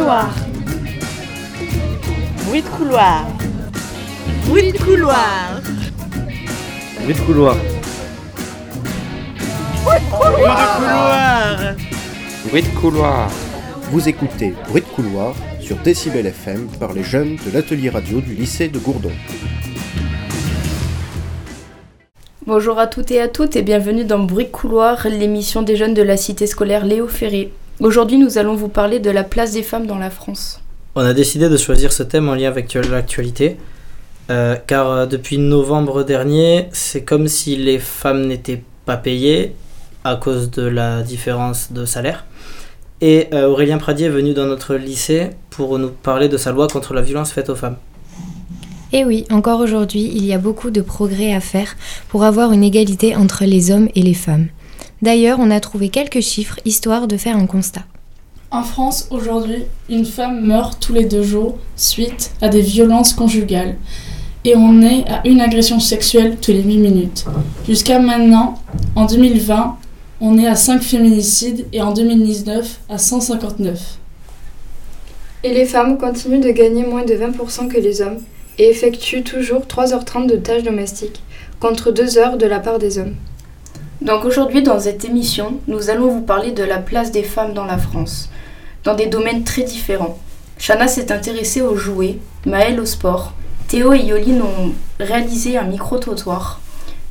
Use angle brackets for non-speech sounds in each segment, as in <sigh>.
couloir. Bruit de couloir. Bruit de couloir. Bruit de couloir. Bruit de couloir. Bruit de couloir. Vous écoutez Bruit de couloir sur Décibel FM par les jeunes de l'atelier radio du lycée de Gourdon. Bonjour à toutes et à toutes et bienvenue dans Bruit de couloir, l'émission des jeunes de la cité scolaire Léo Ferré. Aujourd'hui, nous allons vous parler de la place des femmes dans la France. On a décidé de choisir ce thème en lien avec l'actualité, euh, car euh, depuis novembre dernier, c'est comme si les femmes n'étaient pas payées à cause de la différence de salaire. Et euh, Aurélien Pradier est venu dans notre lycée pour nous parler de sa loi contre la violence faite aux femmes. Et oui, encore aujourd'hui, il y a beaucoup de progrès à faire pour avoir une égalité entre les hommes et les femmes. D'ailleurs, on a trouvé quelques chiffres histoire de faire un constat. En France, aujourd'hui, une femme meurt tous les deux jours suite à des violences conjugales. Et on est à une agression sexuelle tous les 8 minutes. Jusqu'à maintenant, en 2020, on est à 5 féminicides et en 2019 à 159. Et les femmes continuent de gagner moins de 20% que les hommes et effectuent toujours 3h30 de tâches domestiques, contre 2 heures de la part des hommes. Donc aujourd'hui, dans cette émission, nous allons vous parler de la place des femmes dans la France, dans des domaines très différents. Shana s'est intéressée aux jouets, Maëlle au sport, Théo et Yoline ont réalisé un micro-trottoir.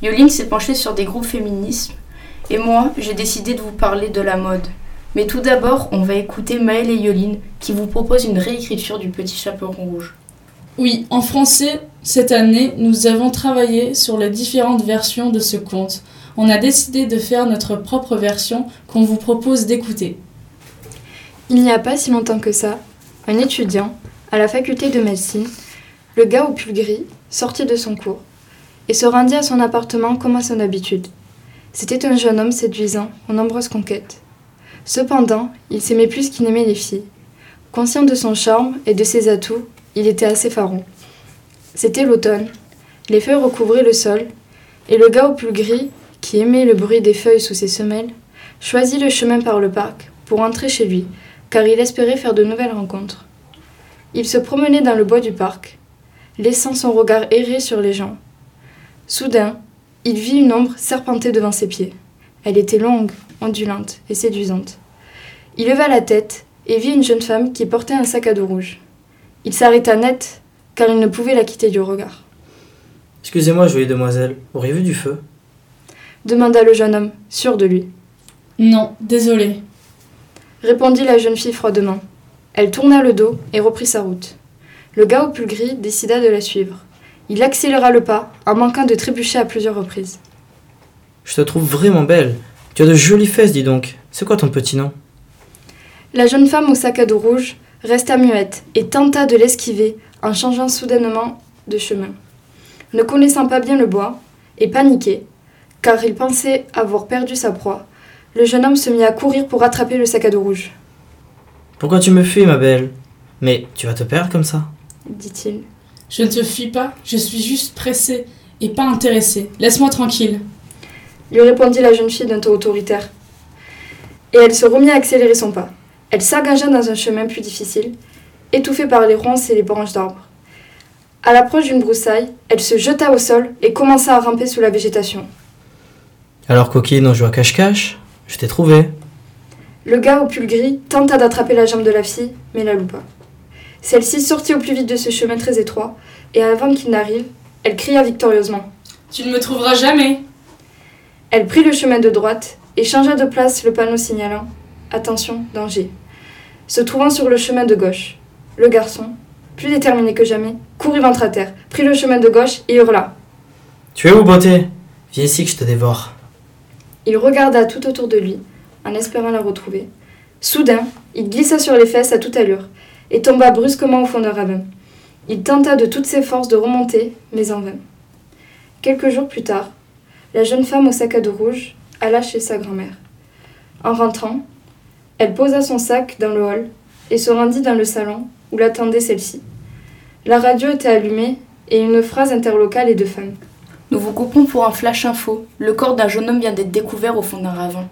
Yoline s'est penchée sur des groupes féministes, et moi, j'ai décidé de vous parler de la mode. Mais tout d'abord, on va écouter Maëlle et Yoline qui vous proposent une réécriture du Petit Chaperon Rouge. Oui, en français, cette année, nous avons travaillé sur les différentes versions de ce conte. On a décidé de faire notre propre version qu'on vous propose d'écouter. Il n'y a pas si longtemps que ça, un étudiant, à la faculté de médecine, le gars au pull gris, sortit de son cours et se rendit à son appartement comme à son habitude. C'était un jeune homme séduisant, aux nombreuses conquêtes. Cependant, il s'aimait plus qu'il n'aimait les filles. Conscient de son charme et de ses atouts, il était assez faron. C'était l'automne. Les feuilles recouvraient le sol, et le gars au pull gris, qui aimait le bruit des feuilles sous ses semelles, choisit le chemin par le parc pour entrer chez lui, car il espérait faire de nouvelles rencontres. Il se promenait dans le bois du parc, laissant son regard errer sur les gens. Soudain, il vit une ombre serpenter devant ses pieds. Elle était longue, ondulante et séduisante. Il leva la tête et vit une jeune femme qui portait un sac à dos rouge. Il s'arrêta net, car il ne pouvait la quitter du regard. Excusez-moi, jolie demoiselle, auriez-vous du feu? Demanda le jeune homme, sûr de lui. Non, désolé, répondit la jeune fille froidement. Elle tourna le dos et reprit sa route. Le gars au pull gris décida de la suivre. Il accéléra le pas, en manquant de trébucher à plusieurs reprises. Je te trouve vraiment belle. Tu as de jolies fesses, dis donc. C'est quoi ton petit nom? La jeune femme au sac à dos rouge resta muette et tenta de l'esquiver en changeant soudainement de chemin. Ne connaissant pas bien le bois, et paniqué, car il pensait avoir perdu sa proie, le jeune homme se mit à courir pour rattraper le sac à dos rouge. Pourquoi tu me fuis, ma belle? Mais tu vas te perdre comme ça dit-il. je ne te fuis pas, je suis juste pressée et pas intéressée. Laisse-moi tranquille. lui répondit la jeune fille d'un ton autoritaire. Et elle se remit à accélérer son pas. Elle s'engagea dans un chemin plus difficile, étouffée par les ronces et les branches d'arbres. À l'approche d'une broussaille, elle se jeta au sol et commença à ramper sous la végétation. Alors, coquine, on joue à cache-cache Je t'ai trouvé. Le gars au pull gris tenta d'attraper la jambe de la fille, mais la loupa. Celle-ci sortit au plus vite de ce chemin très étroit, et avant qu'il n'arrive, elle cria victorieusement. Tu ne me trouveras jamais. Elle prit le chemin de droite et changea de place le panneau signalant Attention, danger. Se trouvant sur le chemin de gauche, le garçon, plus déterminé que jamais, courut ventre à terre, prit le chemin de gauche et hurla. Tu es où, beauté? Viens ici que je te dévore. Il regarda tout autour de lui, en espérant la retrouver. Soudain, il glissa sur les fesses à toute allure et tomba brusquement au fond d'un ravin. Il tenta de toutes ses forces de remonter, mais en vain. Quelques jours plus tard, la jeune femme au sac à dos rouge alla chez sa grand-mère. En rentrant, elle posa son sac dans le hall et se rendit dans le salon où l'attendait celle-ci. La radio était allumée et une phrase interloqua les deux femmes. Nous vous coupons pour un flash info. Le corps d'un jeune homme vient d'être découvert au fond d'un ravin.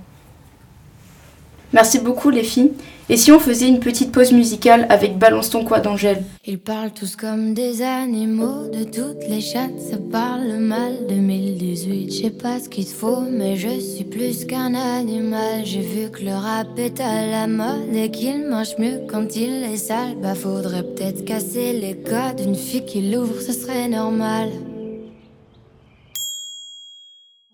Merci beaucoup les filles. Et si on faisait une petite pause musicale avec Balance ton quoi d'Angèle? Ils parlent tous comme des animaux, de toutes les chattes, ça parle mal. 2018, je sais pas ce qu'il faut, mais je suis plus qu'un animal. J'ai vu que le rap est à la mode et qu'il mange mieux quand il est sale. Bah faudrait peut-être casser les codes, une fille qui l'ouvre, ce serait normal.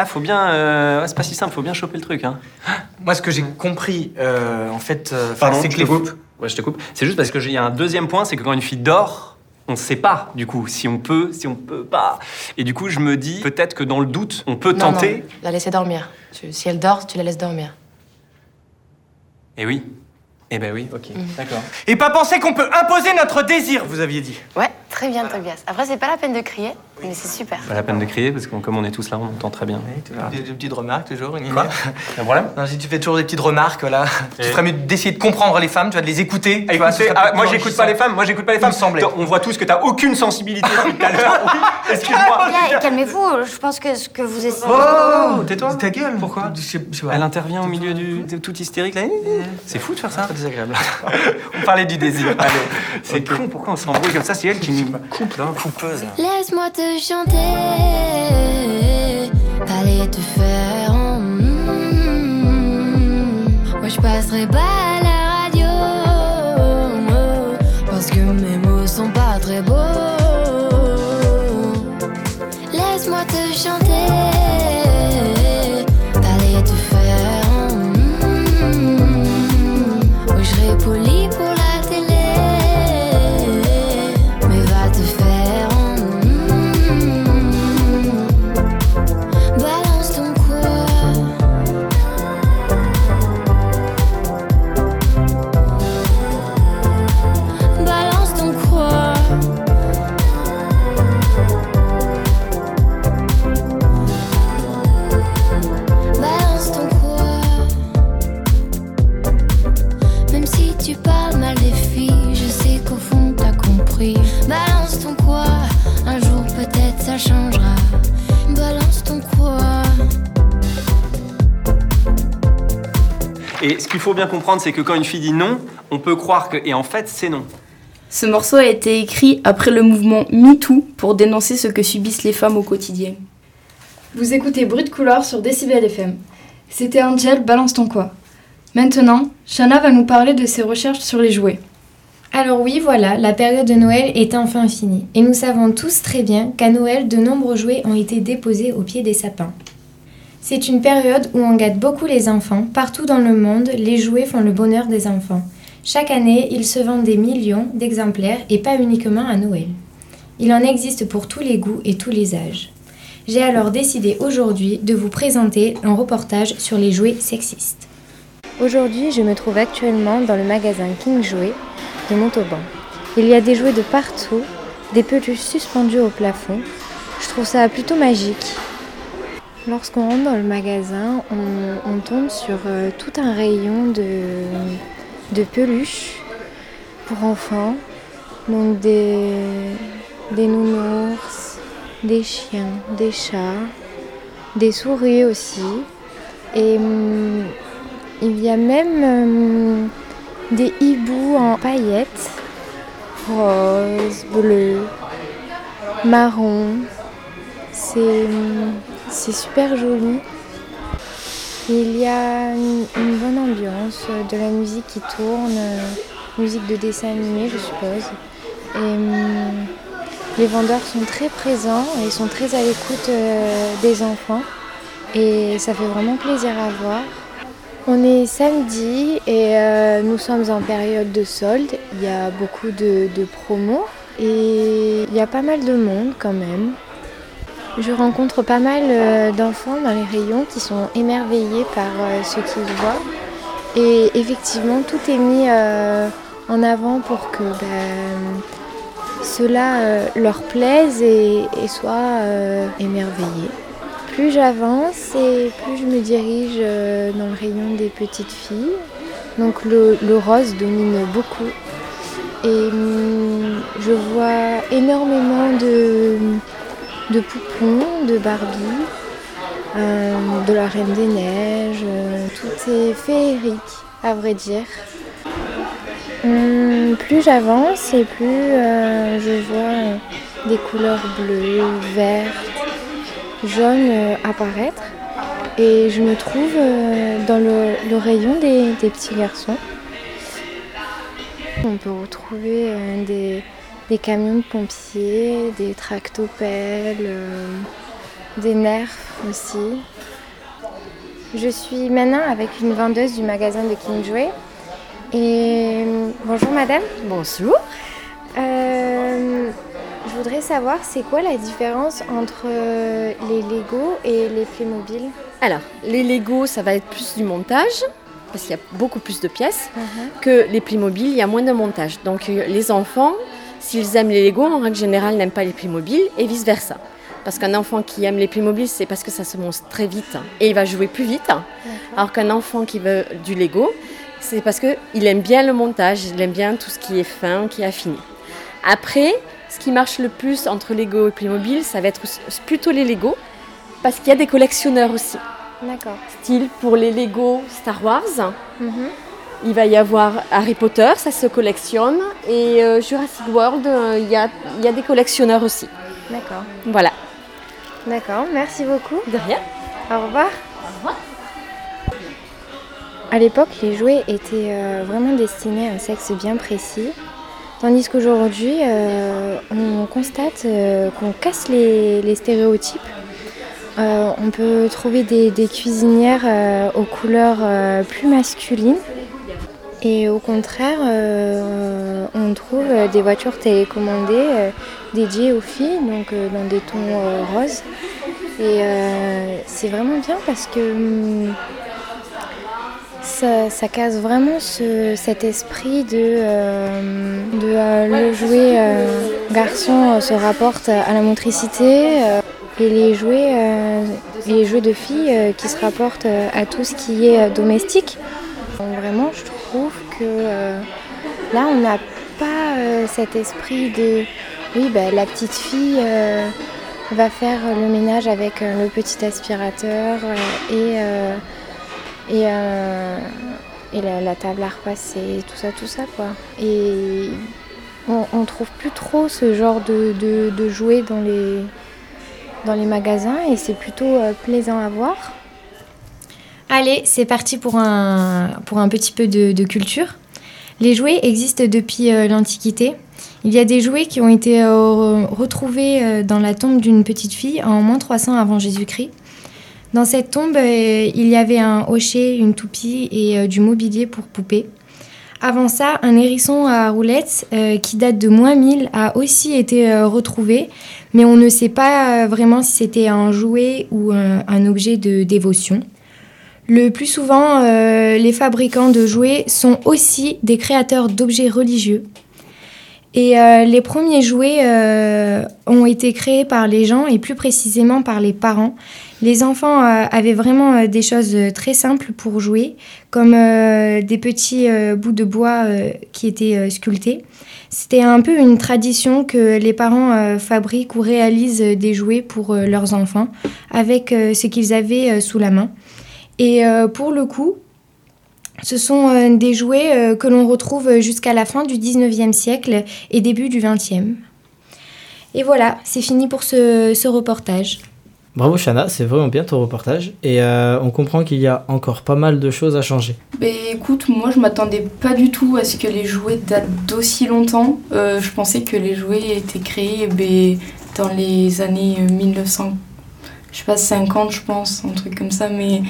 Ah faut bien. euh, ouais, c'est pas si simple, faut bien choper le truc. Hein. <gasps> Moi, ce que j'ai compris, euh, en fait, euh, Pardon, c'est je que te les coupe. Ouais, je te coupe. C'est juste parce que j'ai- il y a un deuxième point, c'est que quand une fille dort, on ne sait pas du coup si on peut, si on peut pas. Et du coup, je me dis peut-être que dans le doute, on peut Non, tenter. non, la laisser dormir. Tu- si elle dort, tu la laisses dormir. Et oui. Eh ben oui, ok, d'accord. Et pas penser qu'on peut imposer notre désir, vous aviez dit. Ouais, très bien, Tobias. Après, c'est pas la peine de crier, mais c'est super. Pas la peine de crier parce que comme on est tous là, on entend très bien. Des, des petites remarques toujours. une Quoi. Un problème Non, si tu fais toujours des petites remarques, voilà. Et- Tu ferais mieux d'essayer de comprendre les femmes, tu vas de les écouter. tu vois, ah, moi j'écoute pas les femmes, moi j'écoute pas les femmes. me semblait. On voit tous que t'as aucune sensibilité depuis tout à l'heure. Oui, excuse-moi. Bien, calmez-vous, je pense que ce que vous essayez. Oh, tais-toi. Ta gueule. Pourquoi. Elle intervient au milieu du de tout hystérique là. C'est fou de faire ça. Très désagréable. <laughs> On parlait du désir. <laughs> C'est con. Pourquoi on s'embrouille comme ça? C'est elle qui nous coupe là. Coupeuse. Laisse-moi te chanter. Allez te faire en. Moi je passerai pas à la radio. Parce que mes mots sont pas très beaux. Laisse-moi te chanter. Et ce qu'il faut bien comprendre, c'est que quand une fille dit non, on peut croire que et en fait c'est non. Ce morceau a été écrit après le mouvement MeToo pour dénoncer ce que subissent les femmes au quotidien. Vous écoutez Bruit de couloir sur Décibel FM. C'était Angel, balance ton quoi. Maintenant, Shana va nous parler de ses recherches sur les jouets. Alors oui, voilà, la période de Noël est enfin finie. Et nous savons tous très bien qu'à Noël, de nombreux jouets ont été déposés au pied des sapins. C'est une période où on gâte beaucoup les enfants. Partout dans le monde, les jouets font le bonheur des enfants. Chaque année, ils se vendent des millions d'exemplaires et pas uniquement à Noël. Il en existe pour tous les goûts et tous les âges. J'ai alors décidé aujourd'hui de vous présenter un reportage sur les jouets sexistes. Aujourd'hui, je me trouve actuellement dans le magasin King Jouet de Montauban. Il y a des jouets de partout, des peluches suspendues au plafond. Je trouve ça plutôt magique. Lorsqu'on rentre dans le magasin, on, tombe sur euh, tout un rayon de, peluches pour enfants. Donc des, des nounours, des chiens, des chats, des souris aussi. Et hum, il y a même hum, des hiboux en paillettes, rose, bleu, marron. C'est hum, c'est super joli. Il y a une, bonne ambiance, euh, de la musique qui tourne, euh, musique de dessin animé je suppose. Et hum, les vendeurs sont très présents et sont très à l'écoute euh, des enfants. Et ça fait vraiment plaisir à voir. On est samedi et nous sommes en période de solde. Il y a beaucoup de, de promos et il y a pas mal de monde quand même. Je rencontre pas mal euh, d'enfants dans les rayons qui sont émerveillés par euh, ce qu'ils voient. Et effectivement, tout est mis euh, en avant pour que ben, cela leur plaise et, euh, émerveillés. Plus j'avance et plus je me dirige dans le rayon des petites filles. Donc le, le rose domine beaucoup. Et hum, je vois énormément de, de poupons, de Barbie, euh, de la Reine des Neiges. euh, tout est féerique, à vrai dire. Hum, plus j'avance et plus euh, je vois des couleurs bleues, vertes, jaunes apparaître. Et je me trouve dans le, rayon des, petits garçons. On peut retrouver des, des camions de pompiers, des tractopelles, euh, des nerfs aussi. Je suis maintenant avec une vendeuse du magasin de King Jouet. Et bonjour madame. Bonjour. Euh, je voudrais savoir c'est quoi la différence entre euh, les Lego et les Playmobil? Alors, les Lego, ça va être plus du montage, parce qu'il y a beaucoup plus de pièces, que les Playmobil, il y a moins de montage. Donc, euh, les enfants, s'ils aiment les Lego, en règle générale, n'aiment pas les Playmobil, et vice-versa. Parce qu'un enfant qui aime les Playmobil, c'est parce que ça se monte très vite, hein, et il va jouer plus vite. Alors qu'un enfant qui veut du Lego, c'est parce qu'il aime bien le montage, il aime bien tout ce qui est fin, qui est affiné. Après, ce qui marche le plus entre Lego et Playmobil, ça va être plutôt les Lego, parce qu'il y a des collectionneurs aussi. D'accord. Style pour les Lego Star Wars, Mhm. Il va y avoir Harry Potter, ça se collectionne, et euh, Jurassic World, euh, il y, a, y a des collectionneurs aussi. D'accord. Voilà. D'accord, merci beaucoup. De rien. Au revoir. À l'époque, les jouets étaient euh, vraiment destinés à un sexe bien précis, tandis qu'aujourd'hui, on constate qu'on casse les, les stéréotypes. Euh, on peut trouver des, des cuisinières euh, aux couleurs euh, plus masculines. Et au contraire, euh, on trouve euh, des voitures télécommandées euh, dédiées aux filles, donc dans des tons roses. Et c'est vraiment bien parce que hum, ça, casse vraiment ce- cet esprit de, le jouet garçon se rapporte à la motricité et les jouets, et les de filles qui se rapportent à tout ce qui est domestique. Vraiment, je trouve que euh, là, on n'a pas euh, cet esprit de oui, bah, la petite fille euh, va faire le ménage avec le petit aspirateur et, et, et la, table à repasser, tout ça, tout ça quoi. Et on, trouve plus trop ce genre de, de, de jouets dans les, dans les magasins et c'est plutôt plaisant à voir. Allez, c'est parti pour un, pour un petit peu de, culture. Les jouets existent depuis euh, l'Antiquité. Il y a des jouets qui ont été euh, retrouvés euh, dans la tombe d'une petite fille en moins 300 avant Jésus-Christ. Dans cette tombe, il y avait un hochet, une toupie et du mobilier pour poupées. Avant ça, un hérisson à roulettes qui date de moins 1000 a aussi été retrouvé, mais on ne sait pas vraiment si c'était un jouet ou un objet de dévotion. Le plus souvent, euh, les fabricants de jouets sont aussi des créateurs d'objets religieux. Et euh, les premiers jouets euh, ont été créés par les gens et plus précisément par les parents. Les enfants avaient vraiment des choses très simples pour jouer, comme des petits bouts de bois qui étaient sculptés. C'était un peu une tradition que les parents fabriquent ou réalisent des jouets pour leurs enfants avec ce qu'ils avaient sous la main. Et euh, pour le coup, ce sont euh, des jouets euh, que l'on retrouve jusqu'à la fin du 19e siècle et début du 20e. Et voilà, c'est fini pour ce, ce reportage. Bravo Shana, c'est vraiment bien ton reportage. Et euh, on comprend qu'il y a encore pas mal de choses à changer. Ben écoute, moi je m'attendais pas du tout à ce que les jouets datent d'aussi longtemps. Euh, je pensais que les jouets étaient créés ben, dans les années euh, 1900, je sais pas, 50 je pense, un truc comme ça, mais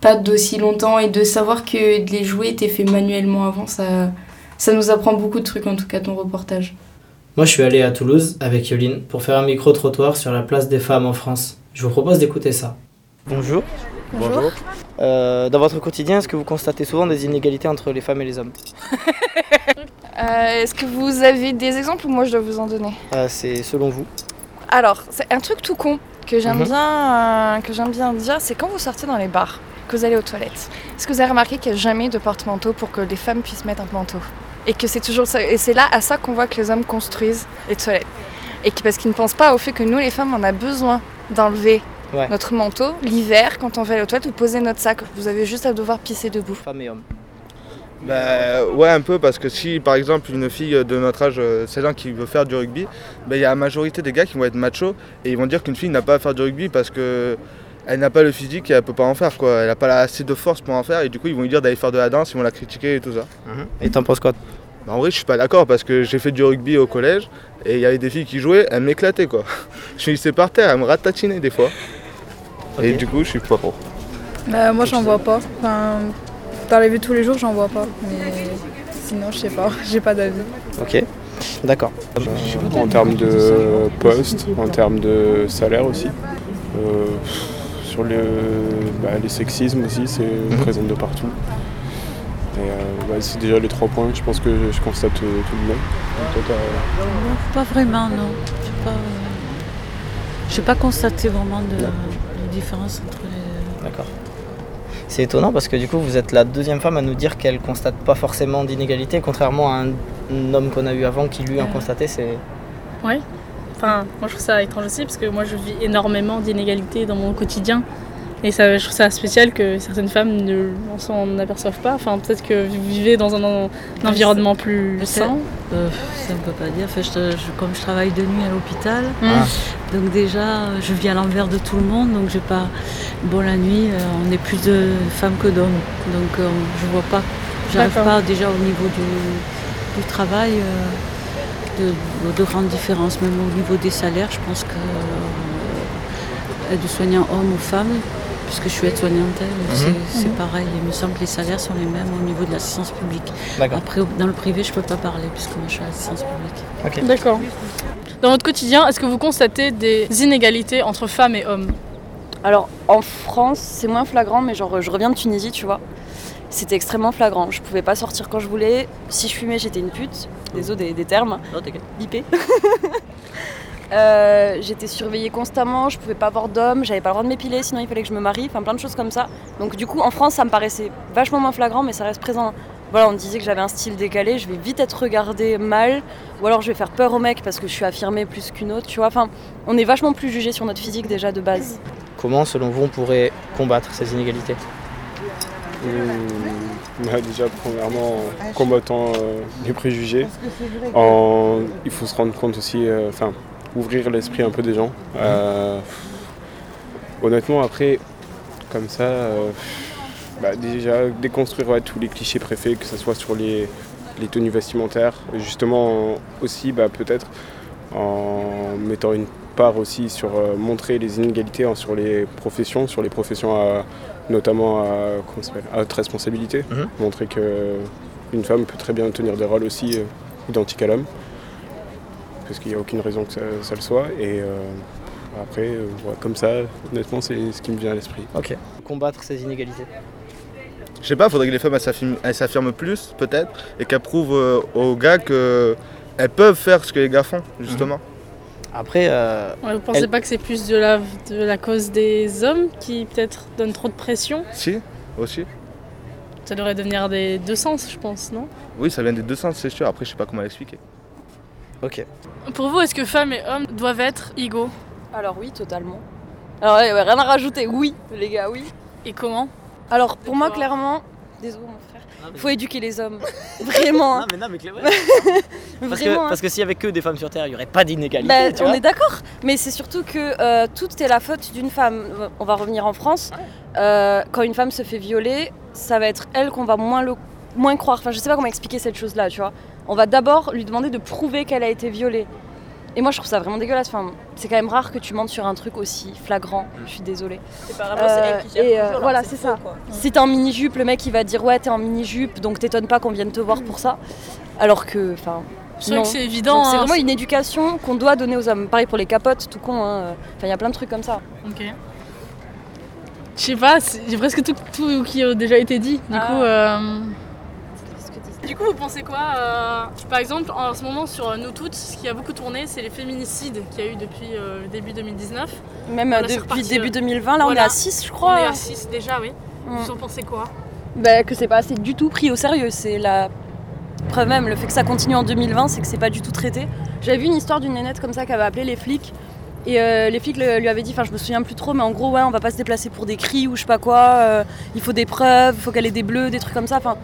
pas d'aussi longtemps. Et de savoir que les jouets étaient faits manuellement avant, ça, ça nous apprend beaucoup de trucs en tout cas ton reportage. Moi, je suis allé à Toulouse avec Yoline pour faire un micro-trottoir sur la place des femmes en France. Je vous propose d'écouter ça. Bonjour. Bonjour. Euh, dans votre quotidien, est-ce que vous constatez souvent des inégalités entre les femmes et les hommes? <laughs> Euh, Est-ce que vous avez des exemples ou moi je dois vous en donner? Euh, C'est selon vous Alors, c'est un truc tout con que j'aime Mhm. bien, euh, que j'aime bien dire, c'est quand vous sortez dans les bars, que vous allez aux toilettes. Est-ce que vous avez remarqué qu'il n'y a jamais de porte-manteau pour que les femmes puissent mettre un manteau Et que c'est toujours ça, et c'est là à ça qu'on voit que les hommes construisent les toilettes. Et que, parce qu'ils ne pensent pas au fait que nous les femmes on a besoin d'enlever Ouais. notre manteau l'hiver quand on va aller aux toilettes ou poser notre sac. Vous avez juste à devoir pisser debout. Femmes et hommes. Bah, ouais, un peu, parce que si par exemple une fille de notre âge, euh, c'est là qui veut faire du rugby, bah, il y a la majorité des gars qui vont être machos et ils vont dire qu'une fille n'a pas à faire du rugby parce que elle n'a pas le physique et elle peut pas en faire quoi. Elle n'a pas assez de force pour en faire et du coup ils vont lui dire d'aller faire de la danse, ils vont la critiquer et tout ça. Et t'en penses quoi? Bah, en vrai, je suis pas d'accord parce que j'ai fait du rugby au collège et il y avait des filles qui jouaient, elles m'éclataient quoi. <laughs> Je finissais par terre, elles me ratatinaient des fois. Et du coup, je suis pas pro. Bah, moi j'en vois pas. Enfin, dans la vie tous les jours j'en vois pas. Mais sinon je sais pas, <laughs> j'ai pas d'avis. Ok. D'accord. En termes de poste, en termes de salaire aussi. Euh, sur le, bah, les sexismes aussi, c'est présent de partout. Et euh, ouais, c'est déjà les trois points que je pense que je constate euh, tout de même. Toi, t'as- Pas vraiment, non. J'ai pas, euh, pas constaté vraiment de, de différence entre les. D'accord. C'est étonnant parce que du coup, vous êtes la deuxième femme à nous dire qu'elle constate pas forcément d'inégalité, contrairement à un, un homme qu'on a eu avant qui lui en constatait. C'est Ouais. Enfin, moi je trouve ça étrange aussi parce que moi je vis énormément d'inégalités dans mon quotidien. Et ça, je trouve ça spécial que certaines femmes ne s'en aperçoivent pas. Enfin, peut-être que vous vivez dans un, un environnement plus sain. Euh, ça ne peut pas dire. Enfin, je- je- comme je travaille de nuit à l'hôpital, Mm. donc déjà je vis à l'envers de tout le monde. Donc j'ai pas. Bon, la nuit, euh, on est plus de femmes que d'hommes. Donc euh, je vois pas. J'arrive pas déjà au niveau du, du travail. euh, de, de grandes différences, même au niveau des salaires, je pense que euh, aide-soignant homme ou femme, puisque je suis aide-soignante, hein, c'est- Mhm. c'est Mhm. pareil. Il me semble que les salaires sont les mêmes au niveau de l'assistance publique. Après, dans le privé, je peux pas parler, puisque moi je suis à l'assistance publique. D'accord. Dans votre quotidien, est-ce que vous constatez des inégalités entre femmes et hommes? Alors en France, c'est moins flagrant, mais genre je reviens de Tunisie, tu vois. C'était extrêmement flagrant. Je pouvais pas sortir quand je voulais. Si je fumais, j'étais une pute. Désolé des, des termes. Bipé. <laughs> Euh, j'étais surveillée constamment, je pouvais pas avoir d'hommes, j'avais pas le droit de m'épiler, sinon il fallait que je me marie, enfin plein de choses comme ça. Donc du coup en France ça me paraissait vachement moins flagrant mais ça reste présent. Voilà, on me disait que j'avais un style décalé, je vais vite être regardée mal, ou alors je vais faire peur aux mecs parce que je suis affirmée plus qu'une autre, tu vois. Enfin, on est vachement plus jugé sur notre physique déjà de base. comment, selon vous, on pourrait combattre ces inégalités? Mmh, bah, déjà, premièrement, en combattant euh, les préjugés. En- il faut se rendre compte aussi, euh, enfin, ouvrir l'esprit un peu des gens. Euh, honnêtement, après, comme ça, euh, bah, déjà déconstruire ouais, tous les clichés préfets, que ce soit sur les, les tenues vestimentaires. Justement, aussi, bah, peut-être en mettant une part aussi sur euh, montrer les inégalités hein, sur les professions, sur les professions à- notamment à, comment ça s'appelle, à haute responsabilité. Montrer que Une femme peut très bien tenir des rôles aussi euh, identiques à l'homme, parce qu'il n'y a aucune raison que ça, ça le soit. Et euh, après, euh, ouais, comme ça, honnêtement, c'est ce qui me vient à l'esprit. Ok. Combattre ces inégalités. Je sais pas, faudrait que les femmes elles s'affirment, plus, peut-être, et qu'elles prouvent euh, aux gars qu'elles peuvent faire ce que les gars font, justement. Après, euh, Ouais, vous pensez elle- pas que c'est plus de la, de la cause des hommes qui peut-être donnent trop de pression Si, aussi. Ça devrait devenir des deux sens, je pense, non? Oui, ça vient des deux sens, c'est sûr. Après, je sais pas comment l'expliquer. Ok. Pour vous, est-ce que femmes et hommes doivent être égaux? Alors oui, totalement. Alors rien à rajouter, oui, les gars, oui. Et comment? Alors pour moi, clairement, désolé faut éduquer les hommes. <laughs> Vraiment. Non, mais non, mais. <laughs> Parce Vraiment. que, hein. parce que s'il y avait que des femmes sur Terre, il n'y aurait pas d'inégalité. Bah, tu on vois. est d'accord, mais c'est surtout que euh, tout est la faute d'une femme. On va revenir en France. Euh, quand une femme se fait violer, ça va être elle qu'on va moins, le, moins croire. Enfin, je sais pas comment expliquer cette chose-là, tu vois. On va d'abord lui demander de prouver qu'elle a été violée. Et moi, je trouve ça vraiment dégueulasse. Enfin, c'est quand même rare que tu mentes sur un truc aussi flagrant. Je suis désolée. C'est qui gère et euh, voilà, c'est ça. quoi. Si t'es en mini-jupe, le mec il va dire ouais, t'es en mini-jupe, donc t'étonnes pas qu'on vienne te voir pour ça. Alors que, enfin. C'est vrai non. que c'est évident, C'est hein, vraiment une éducation qu'on doit donner aux hommes. Pareil pour les capotes, tout con. hein. Enfin, il y a plein de trucs comme ça. Ok. Je sais pas, c'est- j'ai presque tout, tout qui a déjà été dit. Du coup, euh, du coup, vous pensez quoi euh, Par exemple, en ce moment sur Nous Toutes, ce qui a beaucoup tourné, c'est les féminicides qu'il y a eu depuis euh, le début 2019. Même, euh, depuis reparti, début euh, 2020, là, on est à six, je crois. On est à 6 déjà, oui. Mm. Vous en pensez quoi? Bah, que c'est pas assez du tout pris au sérieux. C'est la preuve même. Le fait que ça continue en 2020, c'est que c'est pas du tout traité. J'avais vu une histoire d'une nénette comme ça qui avait appelé les flics. Et euh, les flics le- lui avaient dit, enfin je me souviens plus trop, mais en gros, ouais, on va pas se déplacer pour des cris ou je sais pas quoi. euh, il faut des preuves, il faut qu'elle ait des bleus, des trucs comme ça. Enfin,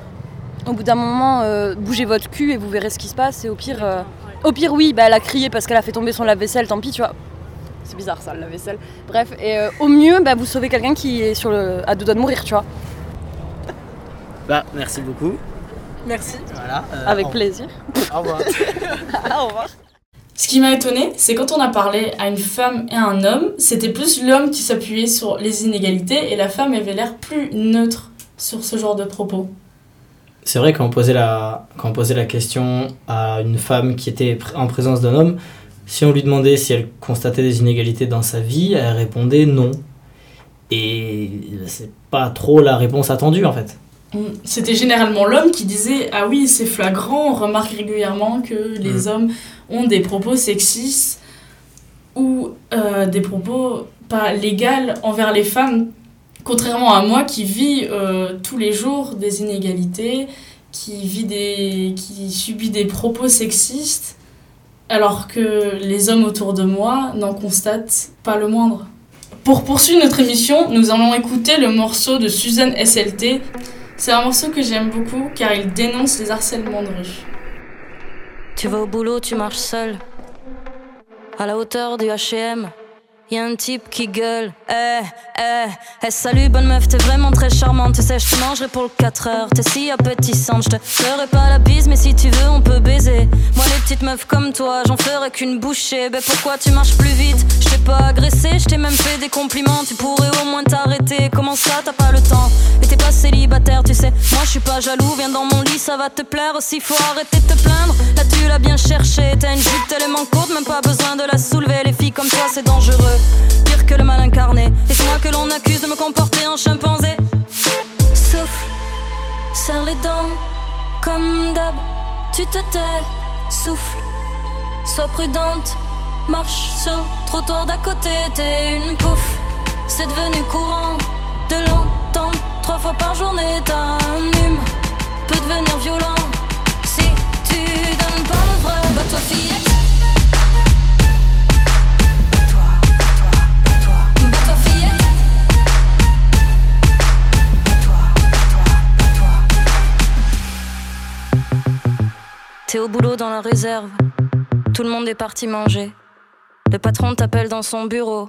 au bout d'un moment, euh, bougez votre cul et vous verrez ce qui se passe. Et au pire, euh, au pire, oui, bah, elle a crié parce qu'elle a fait tomber son lave-vaisselle, tant pis, tu vois. C'est bizarre ça, le lave-vaisselle. Bref, et euh, au mieux, bah, vous sauvez quelqu'un qui est sur le... à deux doigts de mourir, tu vois. Bah, merci beaucoup. Merci. Voilà. euh, Avec au- plaisir. Au revoir. <laughs> Au revoir. Ce qui m'a étonné, c'est quand on a parlé à une femme et à un homme, c'était plus l'homme qui s'appuyait sur les inégalités et la femme avait l'air plus neutre sur ce genre de propos. C'est vrai quand on, posait la, quand on posait la question à une femme qui était en présence d'un homme, si on lui demandait si elle constatait des inégalités dans sa vie, elle répondait non. Et c'est pas trop la réponse attendue en fait. C'était généralement l'homme qui disait Ah oui, c'est flagrant, on remarque régulièrement que les Mm. hommes ont des propos sexistes ou euh, des propos pas légaux envers les femmes, contrairement à moi qui vis euh, tous les jours des inégalités, qui, vit des, subit des propos sexistes, alors que les hommes autour de moi n'en constatent pas le moindre. Pour poursuivre notre émission, nous allons écouter le morceau de Suzanne SLT. C'est un morceau que j'aime beaucoup car il dénonce les harcèlements de rue. Tu vas au boulot, tu marches seul. À la hauteur du HM, y a un type qui gueule. Eh, eh, eh, salut, bonne meuf, t'es vraiment très charmante. Tu sais, je te mangerai pour le 4 heures. T'es si appétissante, je te ferai pas la bise, mais si tu veux, on peut baiser. Moi, les petites meufs comme toi, j'en ferai qu'une bouchée. Ben pourquoi tu marches plus vite? Pas agressé, je t'ai même fait des compliments. Tu pourrais au moins t'arrêter. Comment ça, t'as pas le temps? Et t'es pas célibataire, tu sais. Moi, je suis pas jaloux, viens dans mon lit, ça va te plaire. Aussi, faut arrêter de te plaindre. Là, tu l'as bien cherché. T'as une jupe tellement courte, même pas besoin de la soulever. Les filles comme toi, c'est dangereux. Pire que le mal incarné. Et c'est moi que l'on accuse de me comporter en chimpanzé. Souffle, serre les dents, comme d'hab. Tu te tais, souffle, sois prudente. Marche sur trottoir d'à côté, t'es une pouffe. C'est devenu courant de l'entendre trois fois par journée. T'as un hume, peut devenir violent. Si tu donnes pas le vrai, bah toi fillette. Bah. T'es au boulot dans la réserve. Tout le monde est parti manger. Le patron t'appelle dans son bureau.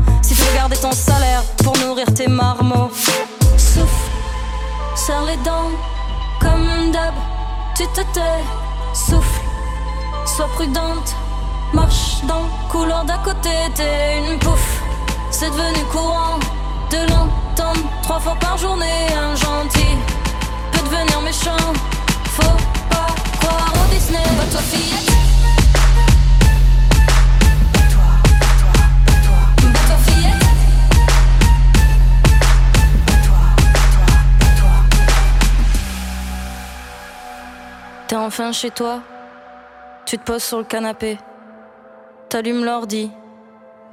Si tu garder ton salaire pour nourrir tes marmots. Souffle, serre les dents, comme d'hab, tu te tais. Souffle, sois prudente, marche dans couloir d'à côté, t'es une pouffe. C'est devenu courant de l'entendre trois fois par journée. Un gentil peut devenir méchant. Faut pas croire au Disney. Va toi. T'es enfin chez toi. Tu te poses sur le canapé. T'allumes l'ordi.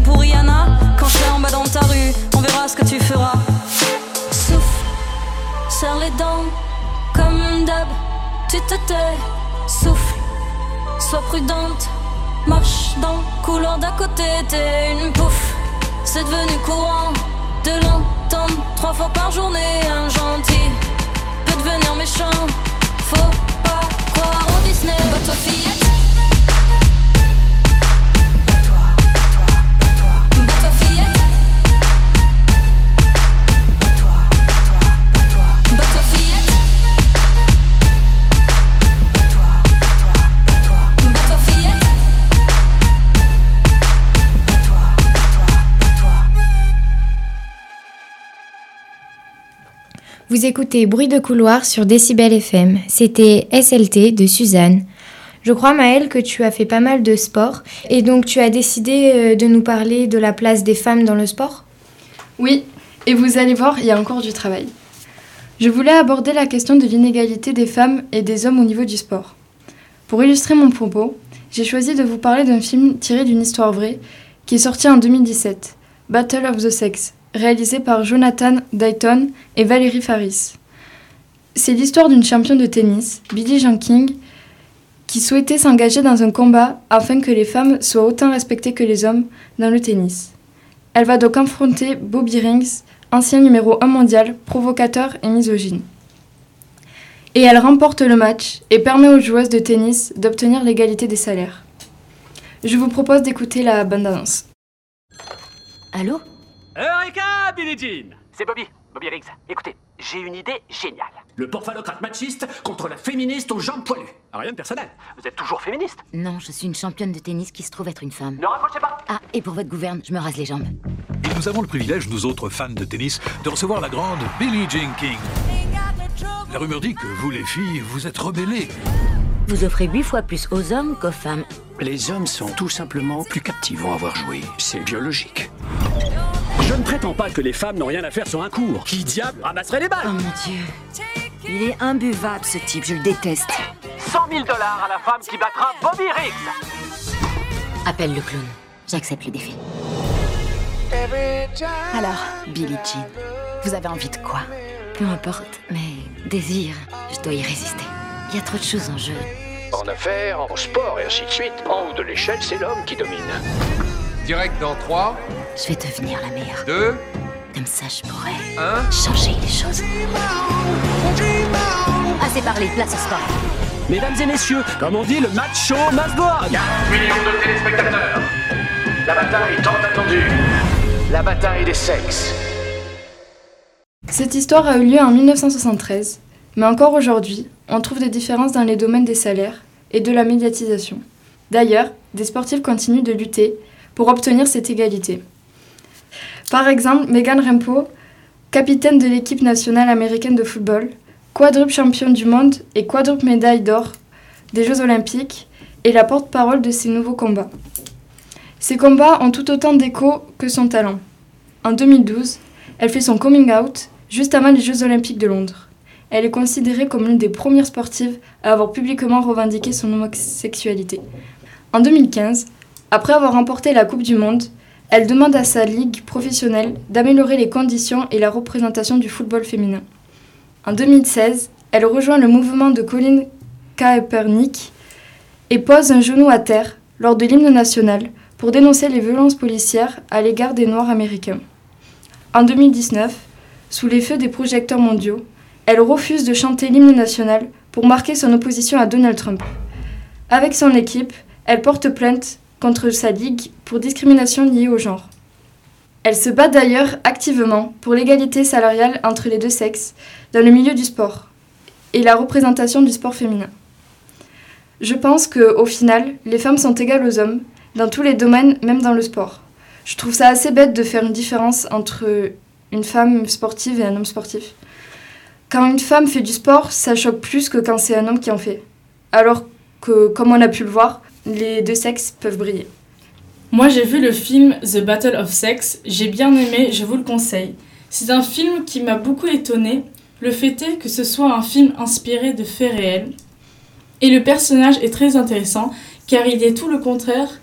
pour Rihanna quand je serai en bas dans ta rue. On verra ce que tu feras. Souffle, serre les dents, comme d'hab. Tu te tais, souffle, sois prudente. Marche dans le couloir d'à côté, t'es une pouffe. C'est devenu courant de l'entendre trois fois par journée. Un gentil peut devenir méchant. Faut pas croire au Disney, va toi Vous écoutez Bruit de couloir sur Décibel FM. C'était SLT de Suzanne. Je crois, Maëlle, que tu as fait pas mal de sport et donc tu as décidé euh, de nous parler de la place des femmes dans le sport? Oui, et vous allez voir, il y a encore du travail. Je voulais aborder la question de l'inégalité des femmes et des hommes au niveau du sport. Pour illustrer mon propos, j'ai choisi de vous parler d'un film tiré d'une histoire vraie qui est sorti en 2017, Battle of the Sex, réalisé par Jonathan Dayton et Valérie Faris. C'est l'histoire d'une championne de tennis, Billie Jean King, qui souhaitait s'engager dans un combat afin que les femmes soient autant respectées que les hommes dans le tennis. Elle va donc affronter Bobby Rings, ancien numéro 1 mondial, provocateur et misogyne. Et elle remporte le match et permet aux joueuses de tennis d'obtenir l'égalité des salaires. Je vous propose d'écouter la bande-annonce. Allô? Eureka, Billie Jean C'est Bobby, Bobby Riggs. Écoutez, j'ai une idée géniale. Le porphalocrate machiste contre la féministe aux jambes poilues. Rien de personnel. Vous êtes toujours féministe Non, je suis une championne de tennis qui se trouve être une femme. Ne raccrochez pas Ah, et pour votre gouverne, je me rase les jambes. Et nous avons le privilège, nous autres fans de tennis, de recevoir la grande Billie Jean King. La rumeur dit que vous, les filles, vous êtes rebellées. Vous offrez huit fois plus aux hommes qu'aux femmes. Les hommes sont tout simplement plus captivants à avoir joué. C'est biologique. Je ne prétends pas que les femmes n'ont rien à faire sur un cours. Qui diable ramasserait les balles Oh mon dieu. Il est imbuvable ce type, je le déteste. 100 000 dollars à la femme qui battra Bobby Riggs Appelle le clown. J'accepte le défi. Alors, Billie Jean, vous avez envie de quoi? Peu importe, mais désir, je dois y résister. Il y a trop de choses en jeu. En affaires, en sport et ainsi de suite, en haut de l'échelle, c'est l'homme qui domine. Direct dans 3, Je vais devenir la meilleure. 2, Comme ça, je pourrais 1. changer les choses. Assez parlé, place au sport. Mesdames et messieurs, comme on dit, le match show must go on. 4 millions de téléspectateurs. La bataille tant attendue. La bataille des sexes. Cette histoire a eu lieu en 1973, mais encore aujourd'hui, on trouve des différences dans les domaines des salaires et de la médiatisation. D'ailleurs, des sportifs continuent de lutter pour obtenir cette égalité. Par exemple, Megan Rempo, capitaine de l'équipe nationale américaine de football, quadruple championne du monde et quadruple médaille d'or des Jeux olympiques, est la porte-parole de ces nouveaux combats. Ces combats ont tout autant d'écho que son talent. En 2012, elle fait son coming out juste avant les Jeux olympiques de Londres. Elle est considérée comme l'une des premières sportives à avoir publiquement revendiqué son homosexualité. En 2015, après avoir remporté la Coupe du Monde, elle demande à sa ligue professionnelle d'améliorer les conditions et la représentation du football féminin. En 2016, elle rejoint le mouvement de Colin Kaepernick et pose un genou à terre lors de l'hymne national pour dénoncer les violences policières à l'égard des Noirs américains. En 2019, sous les feux des projecteurs mondiaux, elle refuse de chanter l'hymne national pour marquer son opposition à Donald Trump. Avec son équipe, elle porte plainte contre sa ligue pour discrimination liée au genre. Elle se bat d'ailleurs activement pour l'égalité salariale entre les deux sexes dans le milieu du sport et la représentation du sport féminin. Je pense que au final, les femmes sont égales aux hommes dans tous les domaines, même dans le sport. Je trouve ça assez bête de faire une différence entre une femme sportive et un homme sportif. Quand une femme fait du sport, ça choque plus que quand c'est un homme qui en fait. Alors que, comme on a pu le voir, les deux sexes peuvent briller. Moi j'ai vu le film The Battle of Sex, j'ai bien aimé, je vous le conseille. C'est un film qui m'a beaucoup étonné. Le fait est que ce soit un film inspiré de faits réels. Et le personnage est très intéressant car il est tout le contraire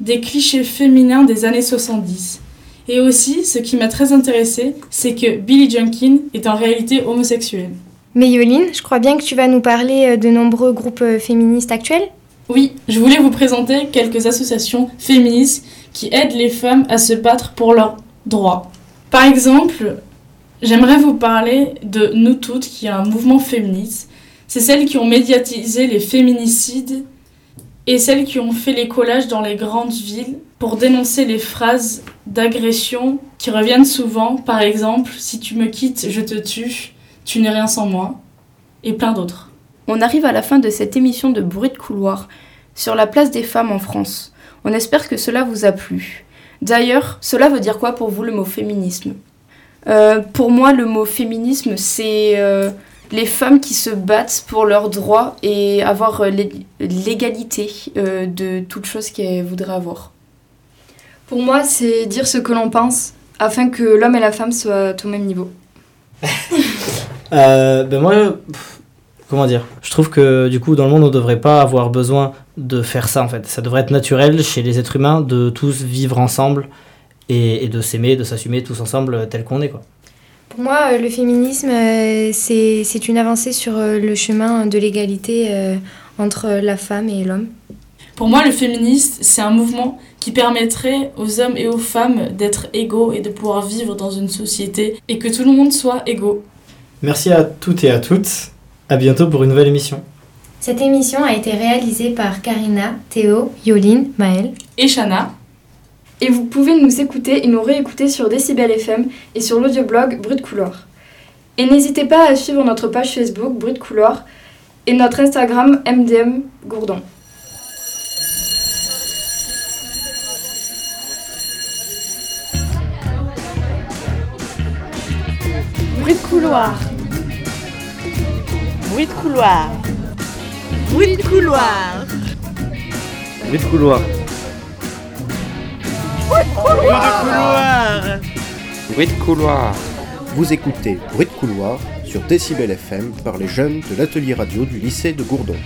des clichés féminins des années 70. Et aussi, ce qui m'a très intéressé, c'est que Billy Junkin est en réalité homosexuel. Mais Yoline, je crois bien que tu vas nous parler euh, de nombreux groupes euh, féministes actuels Oui, je voulais vous présenter quelques associations féministes qui aident les femmes à se battre pour leurs droits. Par exemple, j'aimerais vous parler de Nous Toutes, qui est un mouvement féministe. C'est celles qui ont médiatisé les féminicides et celles qui ont fait les collages dans les grandes villes pour dénoncer les phrases d'agression qui reviennent souvent, par exemple si tu me quittes, je te tue, tu n'es rien sans moi, et plein d'autres. On arrive à la fin de cette émission de bruit de couloir sur la place des femmes en France. On espère que cela vous a plu. D'ailleurs, cela veut dire quoi pour vous le mot féminisme? Euh, Pour moi, le mot féminisme, c'est euh, les femmes qui se battent pour leurs droits et avoir euh, l'égalité euh, de toutes choses qu'elles voudraient avoir. Pour moi, c'est dire ce que l'on pense afin que l'homme et la femme soient au même niveau. <laughs> Euh, ben moi, pff, comment dire Je trouve que du coup, dans le monde, on ne devrait pas avoir besoin de faire ça en fait. Ça devrait être naturel chez les êtres humains de tous vivre ensemble et, et de s'aimer, de s'assumer tous ensemble tel qu'on est quoi. Pour moi, euh, le féminisme, euh, c'est c'est une avancée sur euh, le chemin de l'égalité euh, entre la femme et l'homme. Pour moi, le féministe, c'est un mouvement qui permettrait aux hommes et aux femmes d'être égaux et de pouvoir vivre dans une société et que tout le monde soit égaux. Merci à toutes et à toutes. À bientôt pour une nouvelle émission. Cette émission a été réalisée par Karina, Théo, Yoline, Maël et Shana. Et vous pouvez nous écouter et nous réécouter sur Décibel FM et sur l'audioblog Brut Couloir. Et n'hésitez pas à suivre notre page Facebook Brut Couloir et notre Instagram MDM Gourdon. Bruit de couloir. Bruit de couloir. Bruit de couloir. Bruit de couloir. Bruit de couloir. Bruit de couloir. Vous écoutez Bruit de couloir sur Décibel FM par les jeunes de l'atelier radio du lycée de Gourdon.